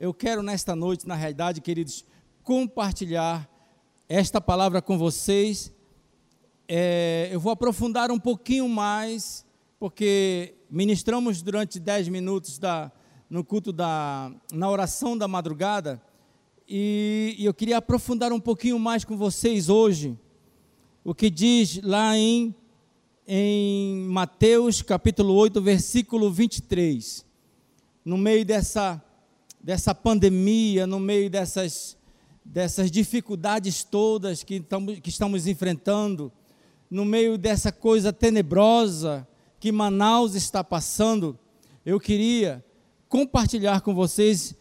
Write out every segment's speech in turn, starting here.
eu quero nesta noite, na realidade, queridos, compartilhar esta palavra com vocês. É, eu vou aprofundar um pouquinho mais, porque ministramos durante dez minutos da, no culto da, na oração da madrugada, e, e eu queria aprofundar um pouquinho mais com vocês hoje, o que diz lá em, em Mateus capítulo 8, versículo 23. No meio dessa, dessa pandemia, no meio dessas, dessas dificuldades todas que, tamo, que estamos enfrentando, no meio dessa coisa tenebrosa que Manaus está passando, eu queria compartilhar com vocês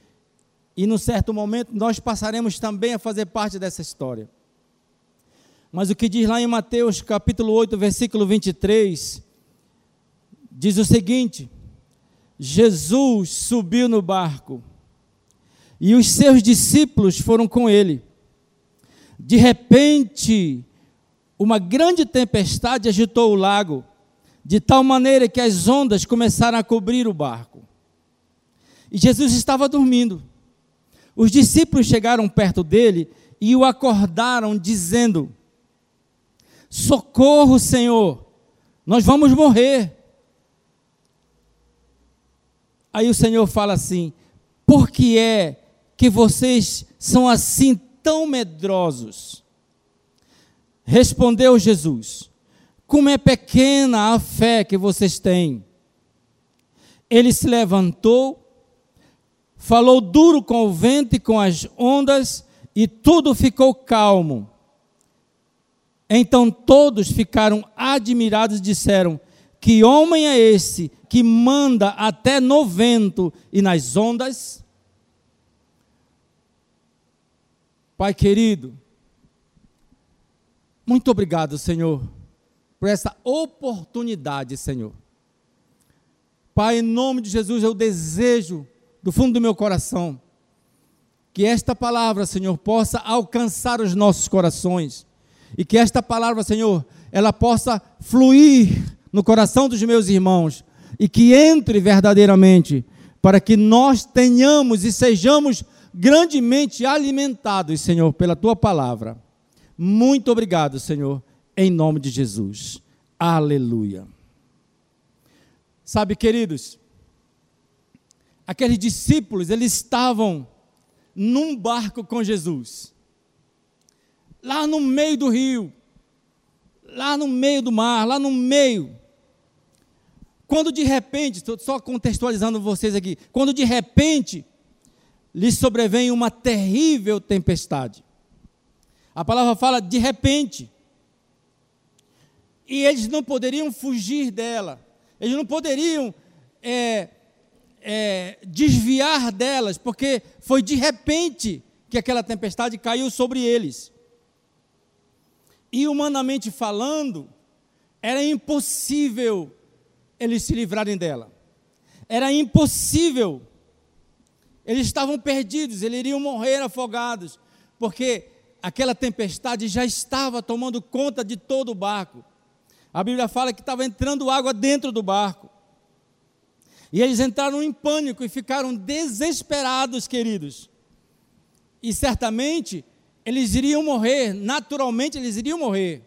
e, num certo momento, nós passaremos também a fazer parte dessa história. Mas o que diz lá em Mateus capítulo 8, versículo 23, diz o seguinte: Jesus subiu no barco e os seus discípulos foram com ele. De repente, uma grande tempestade agitou o lago, de tal maneira que as ondas começaram a cobrir o barco. E Jesus estava dormindo. Os discípulos chegaram perto dele e o acordaram, dizendo: Socorro, Senhor, nós vamos morrer. Aí o Senhor fala assim: Por que é que vocês são assim tão medrosos? Respondeu Jesus: Como é pequena a fé que vocês têm. Ele se levantou falou duro com o vento e com as ondas, e tudo ficou calmo. Então todos ficaram admirados e disseram: Que homem é esse que manda até no vento e nas ondas? Pai querido, muito obrigado, Senhor, por essa oportunidade, Senhor. Pai, em nome de Jesus, eu desejo do fundo do meu coração, que esta palavra, Senhor, possa alcançar os nossos corações e que esta palavra, Senhor, ela possa fluir no coração dos meus irmãos e que entre verdadeiramente para que nós tenhamos e sejamos grandemente alimentados, Senhor, pela tua palavra. Muito obrigado, Senhor, em nome de Jesus. Aleluia. Sabe, queridos, aqueles discípulos, eles estavam num barco com Jesus, lá no meio do rio, lá no meio do mar, lá no meio. Quando de repente, estou só contextualizando vocês aqui, quando de repente lhes sobrevém uma terrível tempestade. A palavra fala de repente. E eles não poderiam fugir dela, eles não poderiam é, é, desviar delas, porque foi de repente que aquela tempestade caiu sobre eles. E humanamente falando, era impossível eles se livrarem dela. Era impossível. Eles estavam perdidos, eles iriam morrer afogados, porque aquela tempestade já estava tomando conta de todo o barco. A Bíblia fala que estava entrando água dentro do barco. E eles entraram em pânico e ficaram desesperados, queridos. E certamente eles iriam morrer, naturalmente eles iriam morrer.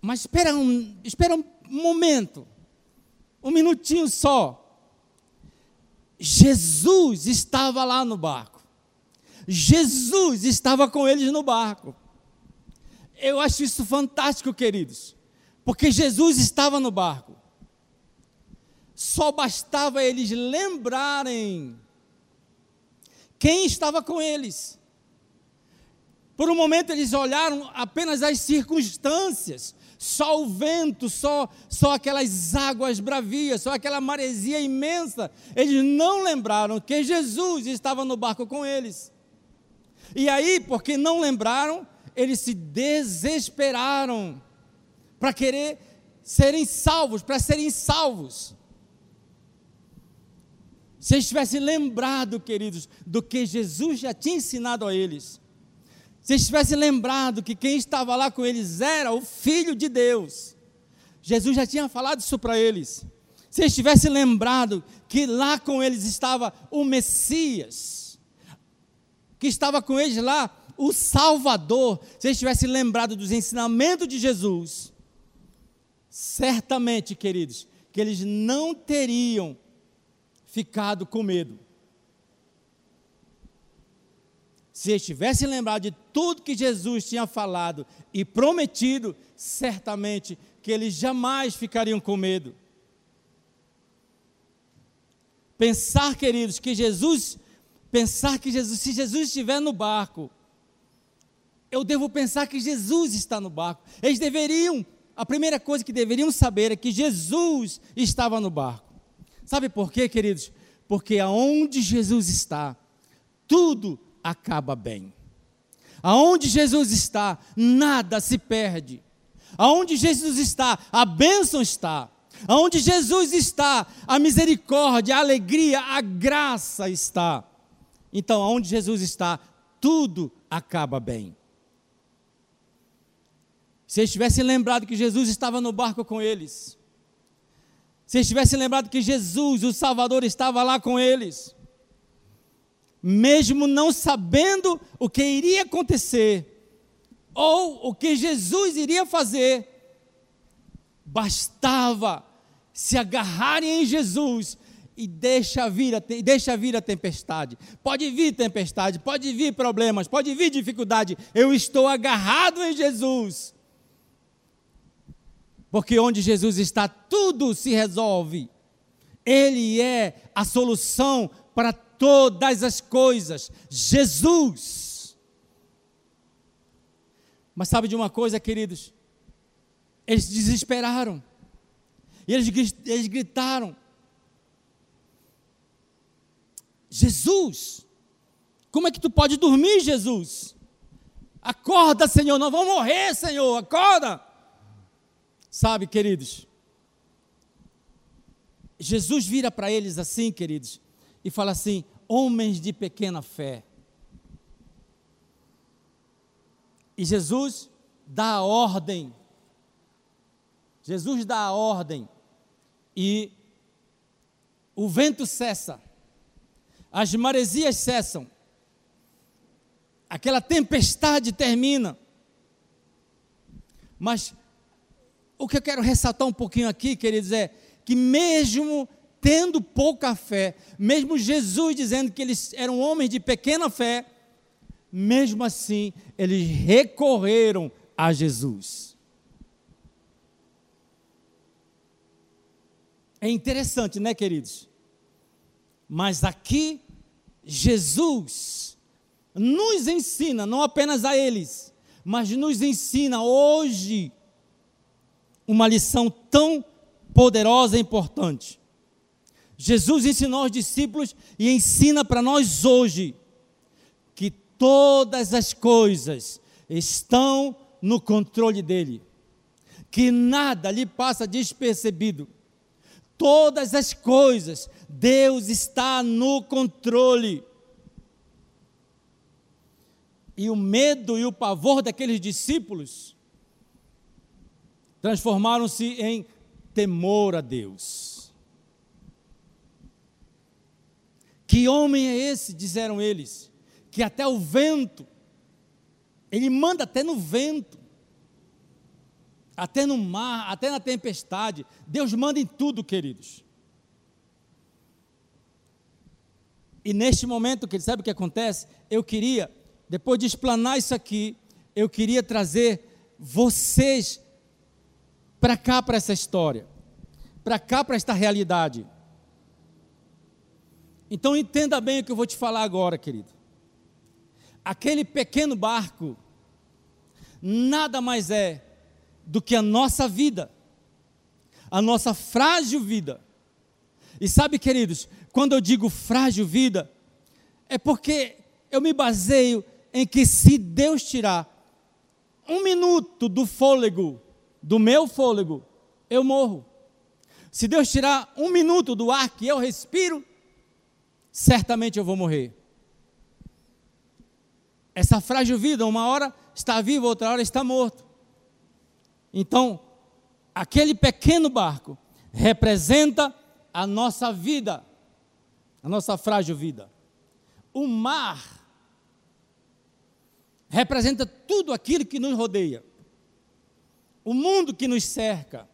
Mas espera um, espera um momento, um minutinho só. Jesus estava lá no barco. Jesus estava com eles no barco. Eu acho isso fantástico, queridos, porque Jesus estava no barco só bastava eles lembrarem quem estava com eles. Por um momento eles olharam apenas as circunstâncias, só o vento, só, só aquelas águas bravias, só aquela maresia imensa. Eles não lembraram que Jesus estava no barco com eles. E aí, porque não lembraram, eles se desesperaram para querer serem salvos, para serem salvos. Se eles tivessem lembrado, queridos, do que Jesus já tinha ensinado a eles, se eles tivessem lembrado que quem estava lá com eles era o Filho de Deus, Jesus já tinha falado isso para eles. Se eles tivessem lembrado que lá com eles estava o Messias, que estava com eles lá o Salvador, se eles tivessem lembrado dos ensinamentos de Jesus, certamente, queridos, que eles não teriam ficado com medo. Se eles tivessem lembrado de tudo que Jesus tinha falado e prometido, certamente que eles jamais ficariam com medo. Pensar, queridos, que Jesus, pensar que Jesus, se Jesus estiver no barco, eu devo pensar que Jesus está no barco. Eles deveriam, a primeira coisa que deveriam saber é que Jesus estava no barco. Sabe por quê, queridos? Porque aonde Jesus está, tudo acaba bem. Aonde Jesus está, nada se perde. Aonde Jesus está, a bênção está. Aonde Jesus está, a misericórdia, a alegria, a graça está. Então, aonde Jesus está, tudo acaba bem. Se eles tivessem lembrado que Jesus estava no barco com eles, se eles tivessem lembrado que Jesus, o Salvador, estava lá com eles, mesmo não sabendo o que iria acontecer, ou o que Jesus iria fazer, bastava se agarrarem em Jesus e deixa vir, a, deixa vir a tempestade. Pode vir tempestade, pode vir problemas, pode vir dificuldade. Eu estou agarrado em Jesus. Porque onde Jesus está, tudo se resolve. Ele é a solução para todas as coisas. Jesus. Mas sabe de uma coisa, queridos? Eles desesperaram. E eles, eles gritaram: Jesus, como é que tu pode dormir, Jesus? Acorda, Senhor, não vamos morrer, Senhor, acorda. Sabe, queridos, Jesus vira para eles assim, queridos, e fala assim: homens de pequena fé. E Jesus dá a ordem. Jesus dá a ordem e o vento cessa, as maresias cessam, aquela tempestade termina. Mas o que eu quero ressaltar um pouquinho aqui, queridos, é que mesmo tendo pouca fé, mesmo Jesus dizendo que eles eram homens de pequena fé, mesmo assim, eles recorreram a Jesus. É interessante, né, queridos? Mas aqui, Jesus nos ensina, não apenas a eles, mas nos ensina hoje uma lição tão poderosa e importante. Jesus ensinou aos discípulos e ensina para nós hoje que todas as coisas estão no controle dele, que nada lhe passa despercebido. Todas as coisas, Deus está no controle. E o medo e o pavor daqueles discípulos transformaram-se em temor a Deus. Que homem é esse, disseram eles, que até o vento, ele manda até no vento, até no mar, até na tempestade, Deus manda em tudo, queridos. E neste momento, que sabe o que acontece? Eu queria, depois de explanar isso aqui, eu queria trazer vocês para cá, para essa história, para cá, para esta realidade. Então entenda bem o que eu vou te falar agora, querido. Aquele pequeno barco nada mais é do que a nossa vida, a nossa frágil vida. E sabe, queridos, quando eu digo frágil vida, é porque eu me baseio em que se Deus tirar um minuto do fôlego do meu fôlego, eu morro. Se Deus tirar um minuto do ar que eu respiro, certamente eu vou morrer. Essa frágil vida, uma hora está vivo, outra hora está morto. Então, aquele pequeno barco representa a nossa vida, a nossa frágil vida. O mar representa tudo aquilo que nos rodeia, o mundo que nos cerca,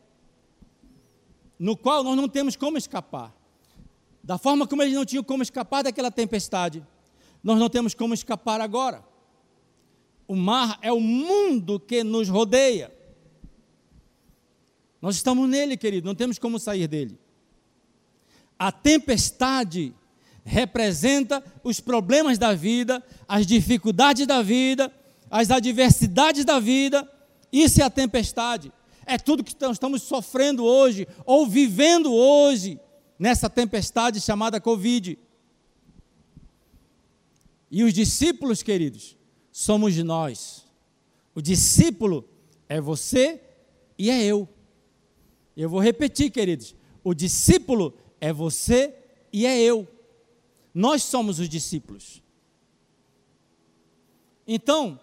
no qual nós não temos como escapar. Da forma como eles não tinham como escapar daquela tempestade, nós não temos como escapar agora. O mar é o mundo que nos rodeia. Nós estamos nele, querido, não temos como sair dele. A tempestade representa os problemas da vida, as dificuldades da vida, as adversidades da vida. Isso é a tempestade. É tudo que estamos sofrendo hoje ou vivendo hoje nessa tempestade chamada Covid. E os discípulos, queridos, somos nós. O discípulo é você e é eu. Eu vou repetir, queridos. O discípulo é você e é eu. Nós somos os discípulos. Então,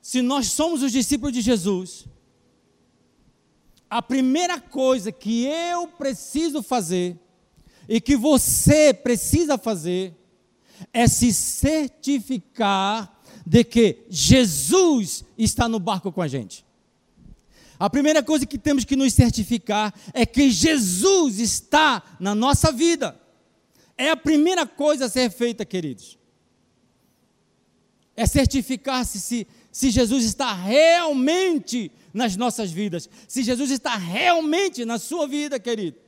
se nós somos os discípulos de Jesus, a primeira coisa que eu preciso fazer e que você precisa fazer é se certificar de que Jesus está no barco com a gente. A primeira coisa que temos que nos certificar é que Jesus está na nossa vida. É a primeira coisa a ser feita, queridos. É certificar-se se, se Jesus está realmente nas nossas vidas, se Jesus está realmente na sua vida, querido.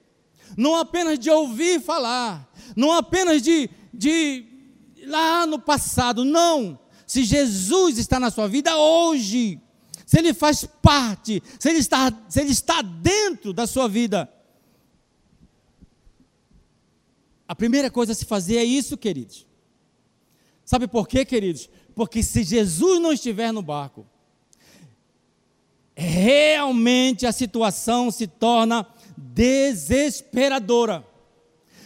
Não apenas de ouvir falar, não apenas de, de lá no passado, não. Se Jesus está na sua vida hoje, se Ele faz parte, se Ele está, se ele está dentro da sua vida. A primeira coisa a se fazer é isso, queridos. Sabe por quê, queridos? Porque se Jesus não estiver no barco, realmente a situação se torna desesperadora.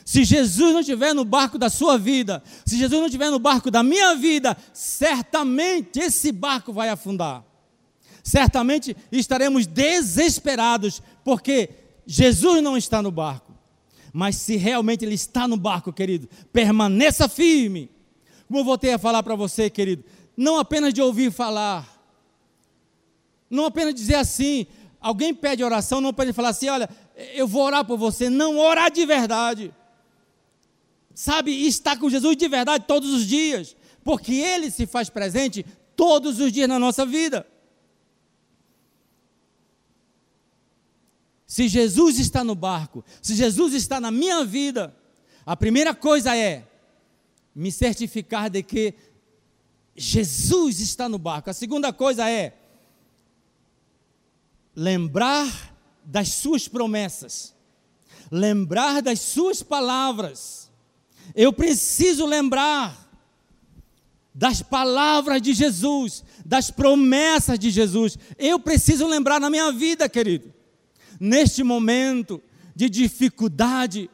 Se Jesus não estiver no barco da sua vida, se Jesus não estiver no barco da minha vida, certamente esse barco vai afundar. Certamente estaremos desesperados, porque Jesus não está no barco. Mas se realmente Ele está no barco, querido, permaneça firme. Como eu voltei a falar para você, querido, não apenas de ouvir falar, não apenas dizer assim, alguém pede oração, não pode falar assim, olha, eu vou orar por você, não orar de verdade. Sabe, estar com Jesus de verdade todos os dias, porque Ele se faz presente todos os dias na nossa vida. Se Jesus está no barco, se Jesus está na minha vida, a primeira coisa é me certificar de que Jesus está no barco. A segunda coisa é lembrar das suas promessas, lembrar das suas palavras. Eu preciso lembrar das palavras de Jesus, das promessas de Jesus. Eu preciso lembrar na minha vida, querido. Neste momento de dificuldade,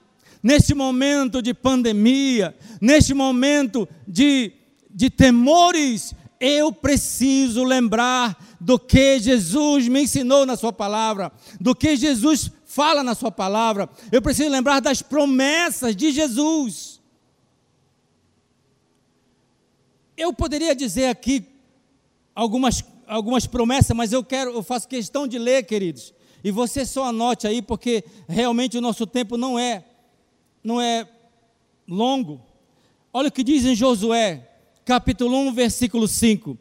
neste momento de pandemia, neste momento de, de temores, eu preciso lembrar do que Jesus me ensinou na Sua palavra, do que Jesus fala na Sua palavra. Eu preciso lembrar das promessas de Jesus. Eu poderia dizer aqui algumas, algumas promessas, mas eu quero, eu faço questão de ler, queridos. E você só anote aí, porque realmente o nosso tempo não é, não é longo. Olha o que diz em Josué, capítulo 1, versículo 5.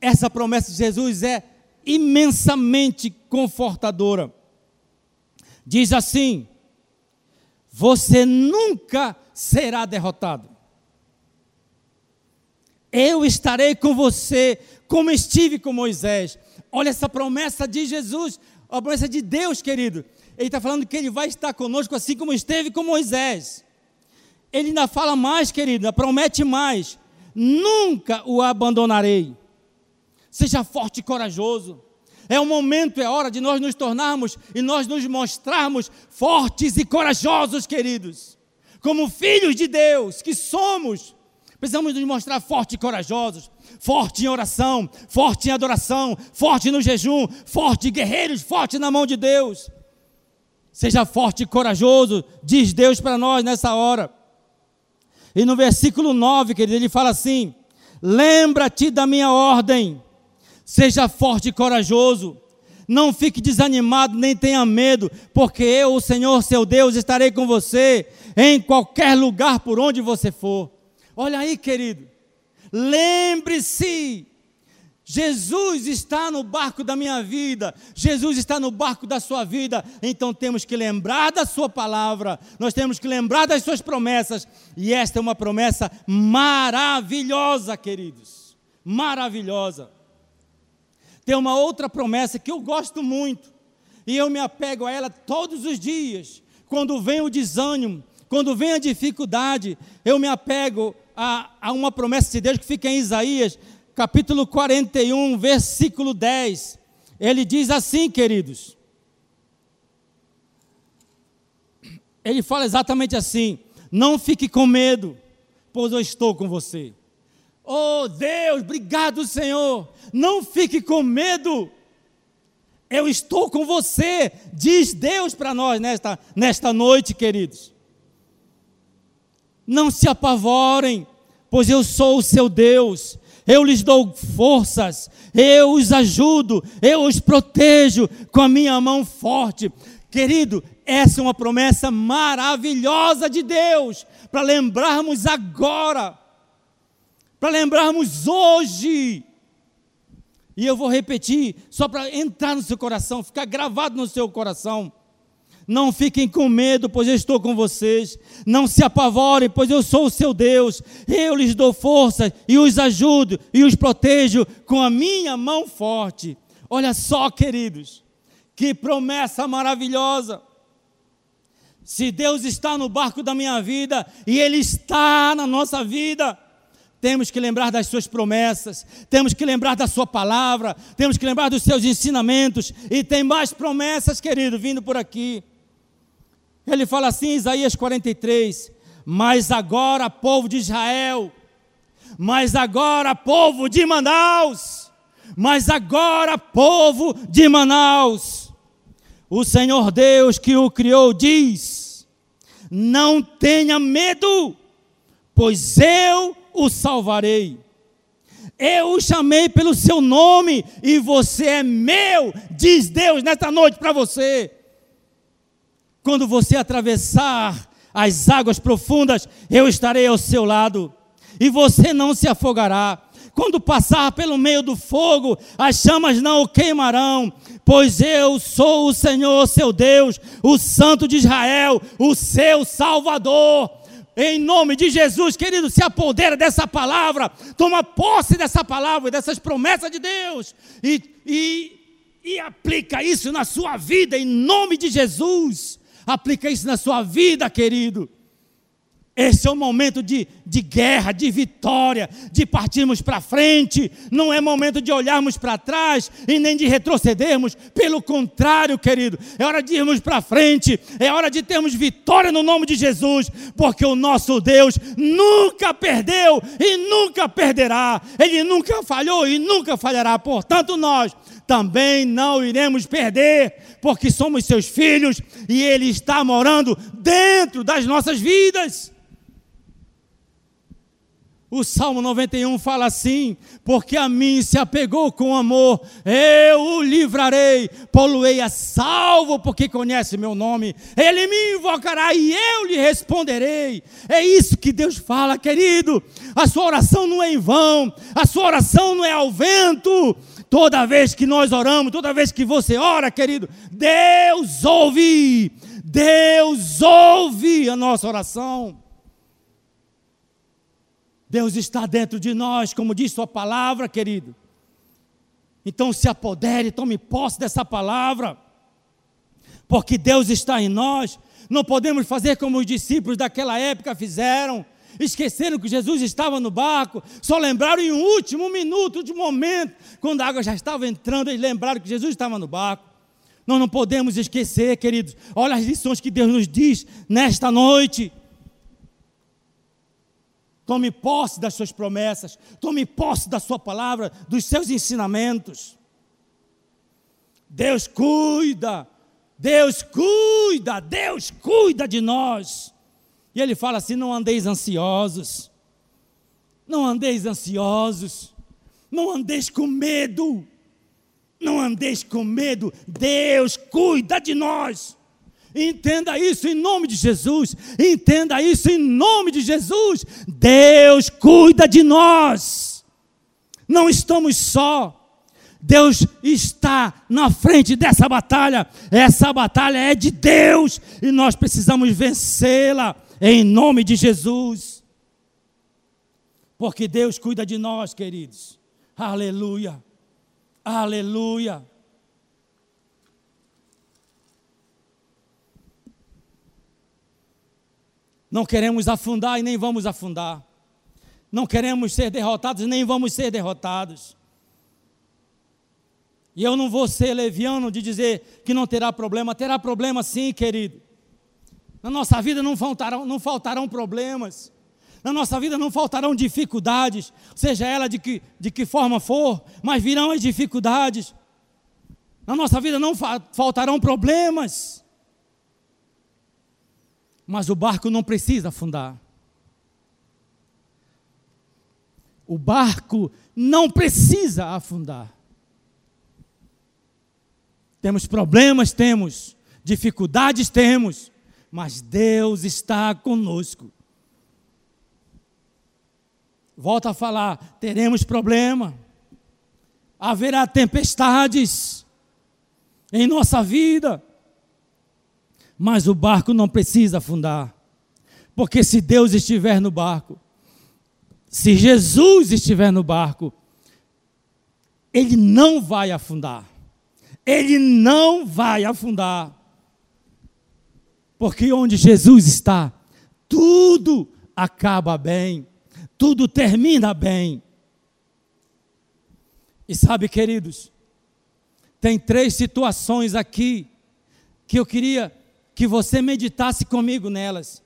Essa promessa de Jesus é imensamente confortadora. Diz assim: Você nunca será derrotado. Eu estarei com você, como estive com Moisés. Olha essa promessa de Jesus, a promessa de Deus, querido. Ele está falando que ele vai estar conosco assim como esteve com Moisés. Ele ainda fala mais, querido, promete mais nunca o abandonarei. Seja forte e corajoso. É o momento, é hora de nós nos tornarmos e nós nos mostrarmos fortes e corajosos, queridos. Como filhos de Deus que somos, precisamos nos mostrar fortes e corajosos, forte em oração, forte em adoração, forte no jejum, forte guerreiros, forte na mão de Deus. Seja forte e corajoso, diz Deus para nós nessa hora. E no versículo 9, querido, ele fala assim: Lembra-te da minha ordem, seja forte e corajoso, não fique desanimado, nem tenha medo, porque eu, o Senhor seu Deus, estarei com você em qualquer lugar por onde você for. Olha aí, querido, lembre-se Jesus está no barco da minha vida, Jesus está no barco da sua vida, então temos que lembrar da Sua palavra, nós temos que lembrar das Suas promessas, e esta é uma promessa maravilhosa, queridos, maravilhosa. Tem uma outra promessa que eu gosto muito, e eu me apego a ela todos os dias, quando vem o desânimo, quando vem a dificuldade, eu me apego a, a uma promessa de Deus que fica em Isaías capítulo 41, versículo 10. Ele diz assim, queridos. Ele fala exatamente assim: Não fique com medo, pois eu estou com você. Oh Deus, obrigado, Senhor. Não fique com medo. Eu estou com você, diz Deus para nós nesta, nesta noite, queridos. Não se apavorem, pois eu sou o seu Deus eu lhes dou forças, eu os ajudo, eu os protejo com a minha mão forte. Querido, essa é uma promessa maravilhosa de Deus, para lembrarmos agora, para lembrarmos hoje. E eu vou repetir, só para entrar no seu coração, ficar gravado no seu coração. Não fiquem com medo, pois eu estou com vocês. Não se apavorem, pois eu sou o seu Deus. Eu lhes dou força e os ajudo e os protejo com a minha mão forte. Olha só, queridos, que promessa maravilhosa. Se Deus está no barco da minha vida e Ele está na nossa vida, temos que lembrar das suas promessas, temos que lembrar da sua palavra, temos que lembrar dos seus ensinamentos, e tem mais promessas, querido, vindo por aqui. Ele fala assim em Isaías 43: Mas agora, povo de Israel, mas agora, povo de Manaus, mas agora, povo de Manaus, o Senhor Deus que o criou diz: Não tenha medo, pois eu o salvarei. Eu o chamei pelo seu nome e você é meu, diz Deus nesta noite para você. Quando você atravessar as águas profundas, eu estarei ao seu lado, e você não se afogará. Quando passar pelo meio do fogo, as chamas não o queimarão, pois eu sou o Senhor, seu Deus, o Santo de Israel, o seu Salvador. Em nome de Jesus, querido, se apodera dessa palavra, toma posse dessa palavra, dessas promessas de Deus, e, e, e aplica isso na sua vida, em nome de Jesus. Aplica isso na sua vida, querido. Esse é o momento de, de guerra, de vitória, de partirmos para frente. Não é momento de olharmos para trás e nem de retrocedermos. Pelo contrário, querido, é hora de irmos para frente. É hora de termos vitória no nome de Jesus, porque o nosso Deus nunca perdeu e nunca perderá. Ele nunca falhou e nunca falhará. Portanto, nós também não iremos perder, porque somos seus filhos e Ele está morando dentro das nossas vidas. O Salmo 91 fala assim: Porque a mim se apegou com amor, eu o livrarei, poluei a salvo, porque conhece meu nome, ele me invocará e eu lhe responderei. É isso que Deus fala, querido. A sua oração não é em vão, a sua oração não é ao vento. Toda vez que nós oramos, toda vez que você ora, querido, Deus ouve, Deus ouve a nossa oração. Deus está dentro de nós, como diz Sua palavra, querido. Então se apodere, tome posse dessa palavra, porque Deus está em nós. Não podemos fazer como os discípulos daquela época fizeram, esqueceram que Jesus estava no barco, só lembraram em último minuto, de momento, quando a água já estava entrando, eles lembraram que Jesus estava no barco. Nós não podemos esquecer, queridos. Olha as lições que Deus nos diz nesta noite. Tome posse das suas promessas, tome posse da sua palavra, dos seus ensinamentos. Deus cuida Deus cuida, Deus cuida de nós. E ele fala assim: não andeis ansiosos, não andeis ansiosos, não andeis com medo, não andeis com medo, Deus cuida de nós. Entenda isso em nome de Jesus. Entenda isso em nome de Jesus. Deus cuida de nós. Não estamos só. Deus está na frente dessa batalha. Essa batalha é de Deus e nós precisamos vencê-la em nome de Jesus. Porque Deus cuida de nós, queridos. Aleluia. Aleluia. Não queremos afundar e nem vamos afundar. Não queremos ser derrotados, nem vamos ser derrotados. E eu não vou ser leviano de dizer que não terá problema. Terá problema sim, querido. Na nossa vida não faltarão, não faltarão problemas. Na nossa vida não faltarão dificuldades, seja ela de que, de que forma for, mas virão as dificuldades. Na nossa vida não fa faltarão problemas. Mas o barco não precisa afundar. O barco não precisa afundar. Temos problemas, temos, dificuldades temos, mas Deus está conosco. Volta a falar, teremos problema, haverá tempestades em nossa vida mas o barco não precisa afundar. Porque se Deus estiver no barco, se Jesus estiver no barco, ele não vai afundar. Ele não vai afundar. Porque onde Jesus está, tudo acaba bem, tudo termina bem. E sabe, queridos, tem três situações aqui que eu queria que você meditasse comigo nelas.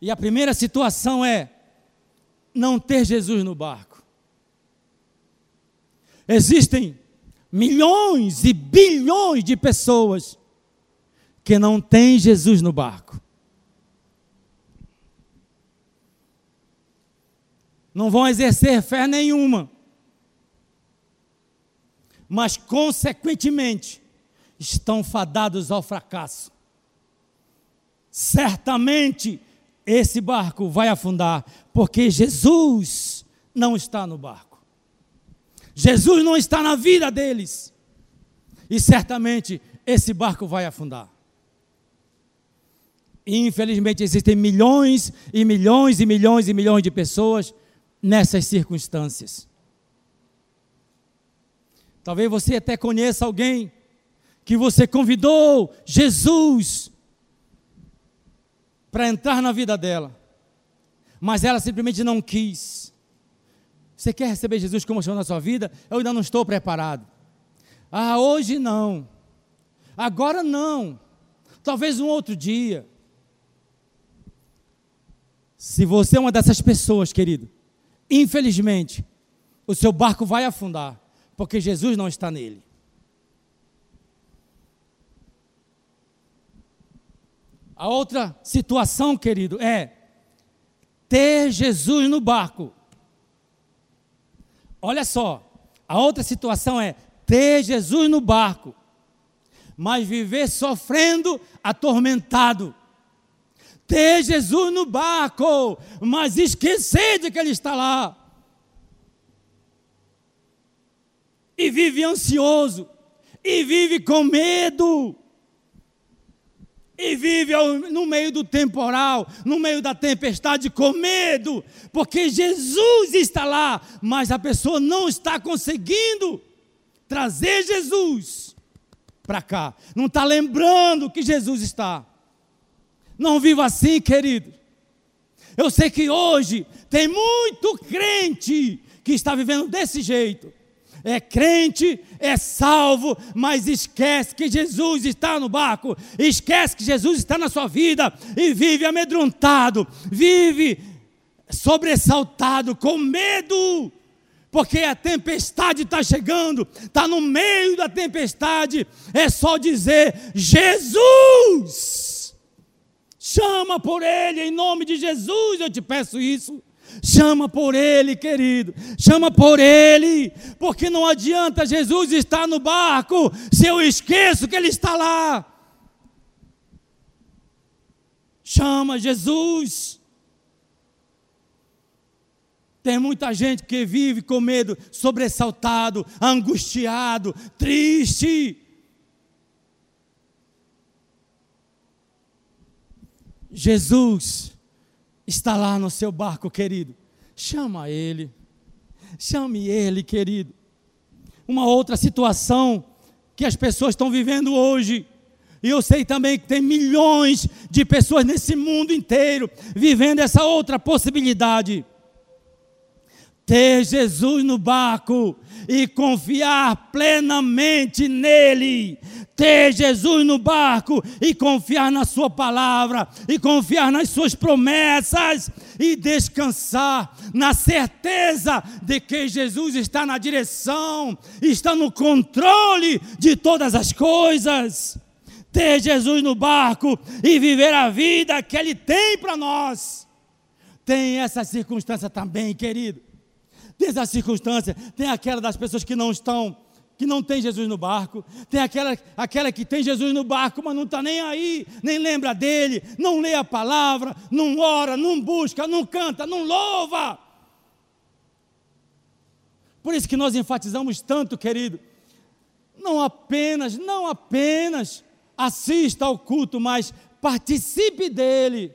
E a primeira situação é não ter Jesus no barco. Existem milhões e bilhões de pessoas que não têm Jesus no barco. Não vão exercer fé nenhuma. Mas, consequentemente, estão fadados ao fracasso. Certamente esse barco vai afundar, porque Jesus não está no barco. Jesus não está na vida deles. E certamente esse barco vai afundar. Infelizmente existem milhões e milhões e milhões e milhões de pessoas nessas circunstâncias. Talvez você até conheça alguém que você convidou Jesus para entrar na vida dela, mas ela simplesmente não quis. Você quer receber Jesus como Senhor na sua vida? Eu ainda não estou preparado. Ah, hoje não. Agora não. Talvez um outro dia. Se você é uma dessas pessoas, querido, infelizmente, o seu barco vai afundar, porque Jesus não está nele. A outra situação, querido, é ter Jesus no barco. Olha só, a outra situação é ter Jesus no barco, mas viver sofrendo, atormentado. Ter Jesus no barco, mas esquecer de que Ele está lá. E vive ansioso, e vive com medo e vive no meio do temporal, no meio da tempestade, com medo, porque Jesus está lá, mas a pessoa não está conseguindo trazer Jesus para cá, não está lembrando que Jesus está. Não viva assim, querido. Eu sei que hoje tem muito crente que está vivendo desse jeito é crente, é salvo, mas esquece que Jesus está no barco, esquece que Jesus está na sua vida e vive amedrontado, vive sobressaltado, com medo, porque a tempestade está chegando, está no meio da tempestade, é só dizer: Jesus! Chama por Ele, em nome de Jesus, eu te peço isso. Chama por Ele, querido, chama por Ele, porque não adianta Jesus estar no barco se eu esqueço que Ele está lá. Chama Jesus. Tem muita gente que vive com medo, sobressaltado, angustiado, triste. Jesus está lá no seu barco, querido. Chama ele. Chame ele, querido. Uma outra situação que as pessoas estão vivendo hoje. E eu sei também que tem milhões de pessoas nesse mundo inteiro vivendo essa outra possibilidade ter Jesus no barco e confiar plenamente nele. Ter Jesus no barco e confiar na Sua palavra, e confiar nas Suas promessas, e descansar na certeza de que Jesus está na direção, está no controle de todas as coisas. Ter Jesus no barco e viver a vida que Ele tem para nós. Tem essa circunstância também, querido tem essa circunstância, tem aquela das pessoas que não estão, que não tem Jesus no barco, tem aquela, aquela que tem Jesus no barco, mas não está nem aí, nem lembra dele, não lê a palavra, não ora, não busca, não canta, não louva. Por isso que nós enfatizamos tanto, querido, não apenas, não apenas assista ao culto, mas participe dele.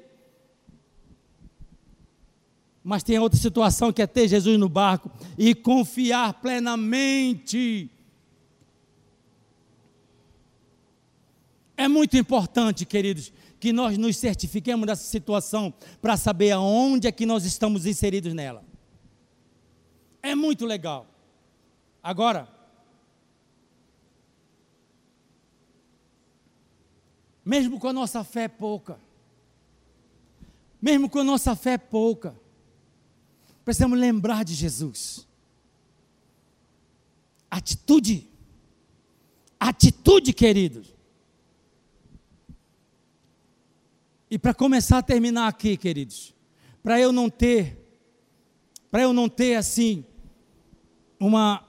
Mas tem outra situação que é ter Jesus no barco e confiar plenamente. É muito importante, queridos, que nós nos certifiquemos dessa situação para saber aonde é que nós estamos inseridos nela. É muito legal. Agora, mesmo com a nossa fé pouca, mesmo com a nossa fé pouca, Precisamos lembrar de Jesus. Atitude. Atitude, queridos. E para começar a terminar aqui, queridos, para eu não ter, para eu não ter assim, uma.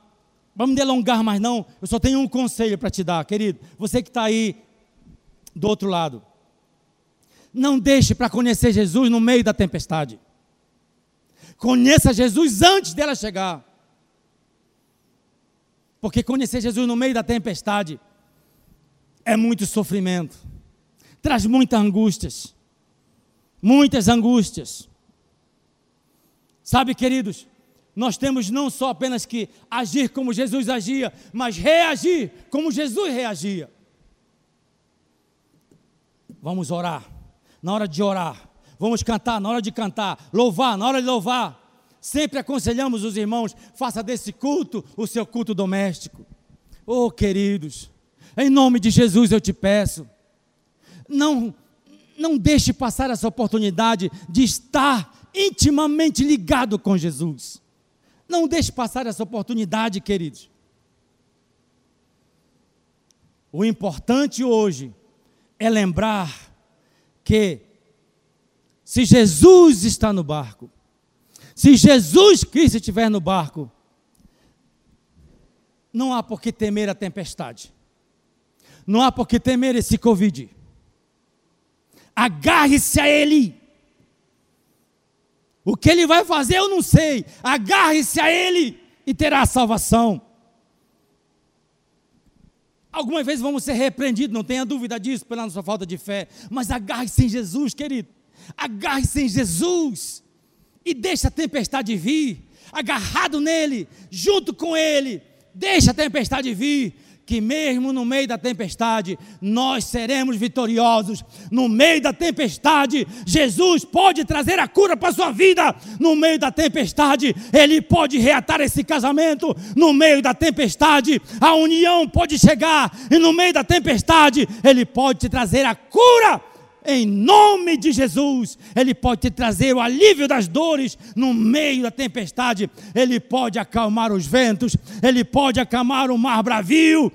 Vamos delongar mais não, eu só tenho um conselho para te dar, querido. Você que está aí do outro lado. Não deixe para conhecer Jesus no meio da tempestade. Conheça Jesus antes dela chegar. Porque conhecer Jesus no meio da tempestade é muito sofrimento, traz muitas angústias, muitas angústias. Sabe, queridos, nós temos não só apenas que agir como Jesus agia, mas reagir como Jesus reagia. Vamos orar. Na hora de orar, Vamos cantar na hora de cantar, louvar na hora de louvar. Sempre aconselhamos os irmãos, faça desse culto o seu culto doméstico. Oh, queridos, em nome de Jesus eu te peço, não não deixe passar essa oportunidade de estar intimamente ligado com Jesus. Não deixe passar essa oportunidade, queridos. O importante hoje é lembrar que se Jesus está no barco, se Jesus Cristo estiver no barco, não há por que temer a tempestade, não há por que temer esse Covid. Agarre-se a Ele. O que Ele vai fazer eu não sei. Agarre-se a Ele e terá salvação. Algumas vezes vamos ser repreendidos, não tenha dúvida disso, pela nossa falta de fé. Mas agarre-se em Jesus, querido agarre-se em Jesus e deixe a tempestade vir, agarrado nele, junto com ele, deixa a tempestade vir, que mesmo no meio da tempestade, nós seremos vitoriosos. No meio da tempestade, Jesus pode trazer a cura para a sua vida. No meio da tempestade, Ele pode reatar esse casamento. No meio da tempestade, a união pode chegar. E no meio da tempestade, Ele pode te trazer a cura em nome de Jesus, Ele pode te trazer o alívio das dores no meio da tempestade, Ele pode acalmar os ventos, Ele pode acalmar o mar bravio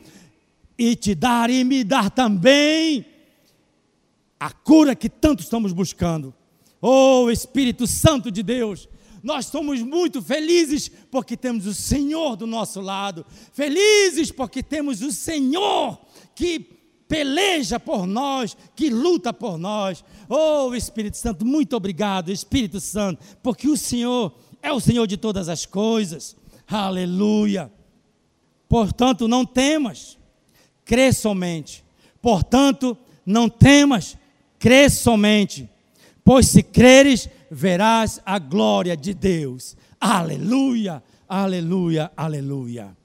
e te dar e me dar também a cura que tanto estamos buscando. Oh Espírito Santo de Deus, nós somos muito felizes porque temos o Senhor do nosso lado, felizes porque temos o Senhor que peleja por nós, que luta por nós. Oh, Espírito Santo, muito obrigado, Espírito Santo, porque o Senhor é o Senhor de todas as coisas. Aleluia. Portanto, não temas, crê somente. Portanto, não temas, crê somente. Pois se creres, verás a glória de Deus. Aleluia, aleluia, aleluia.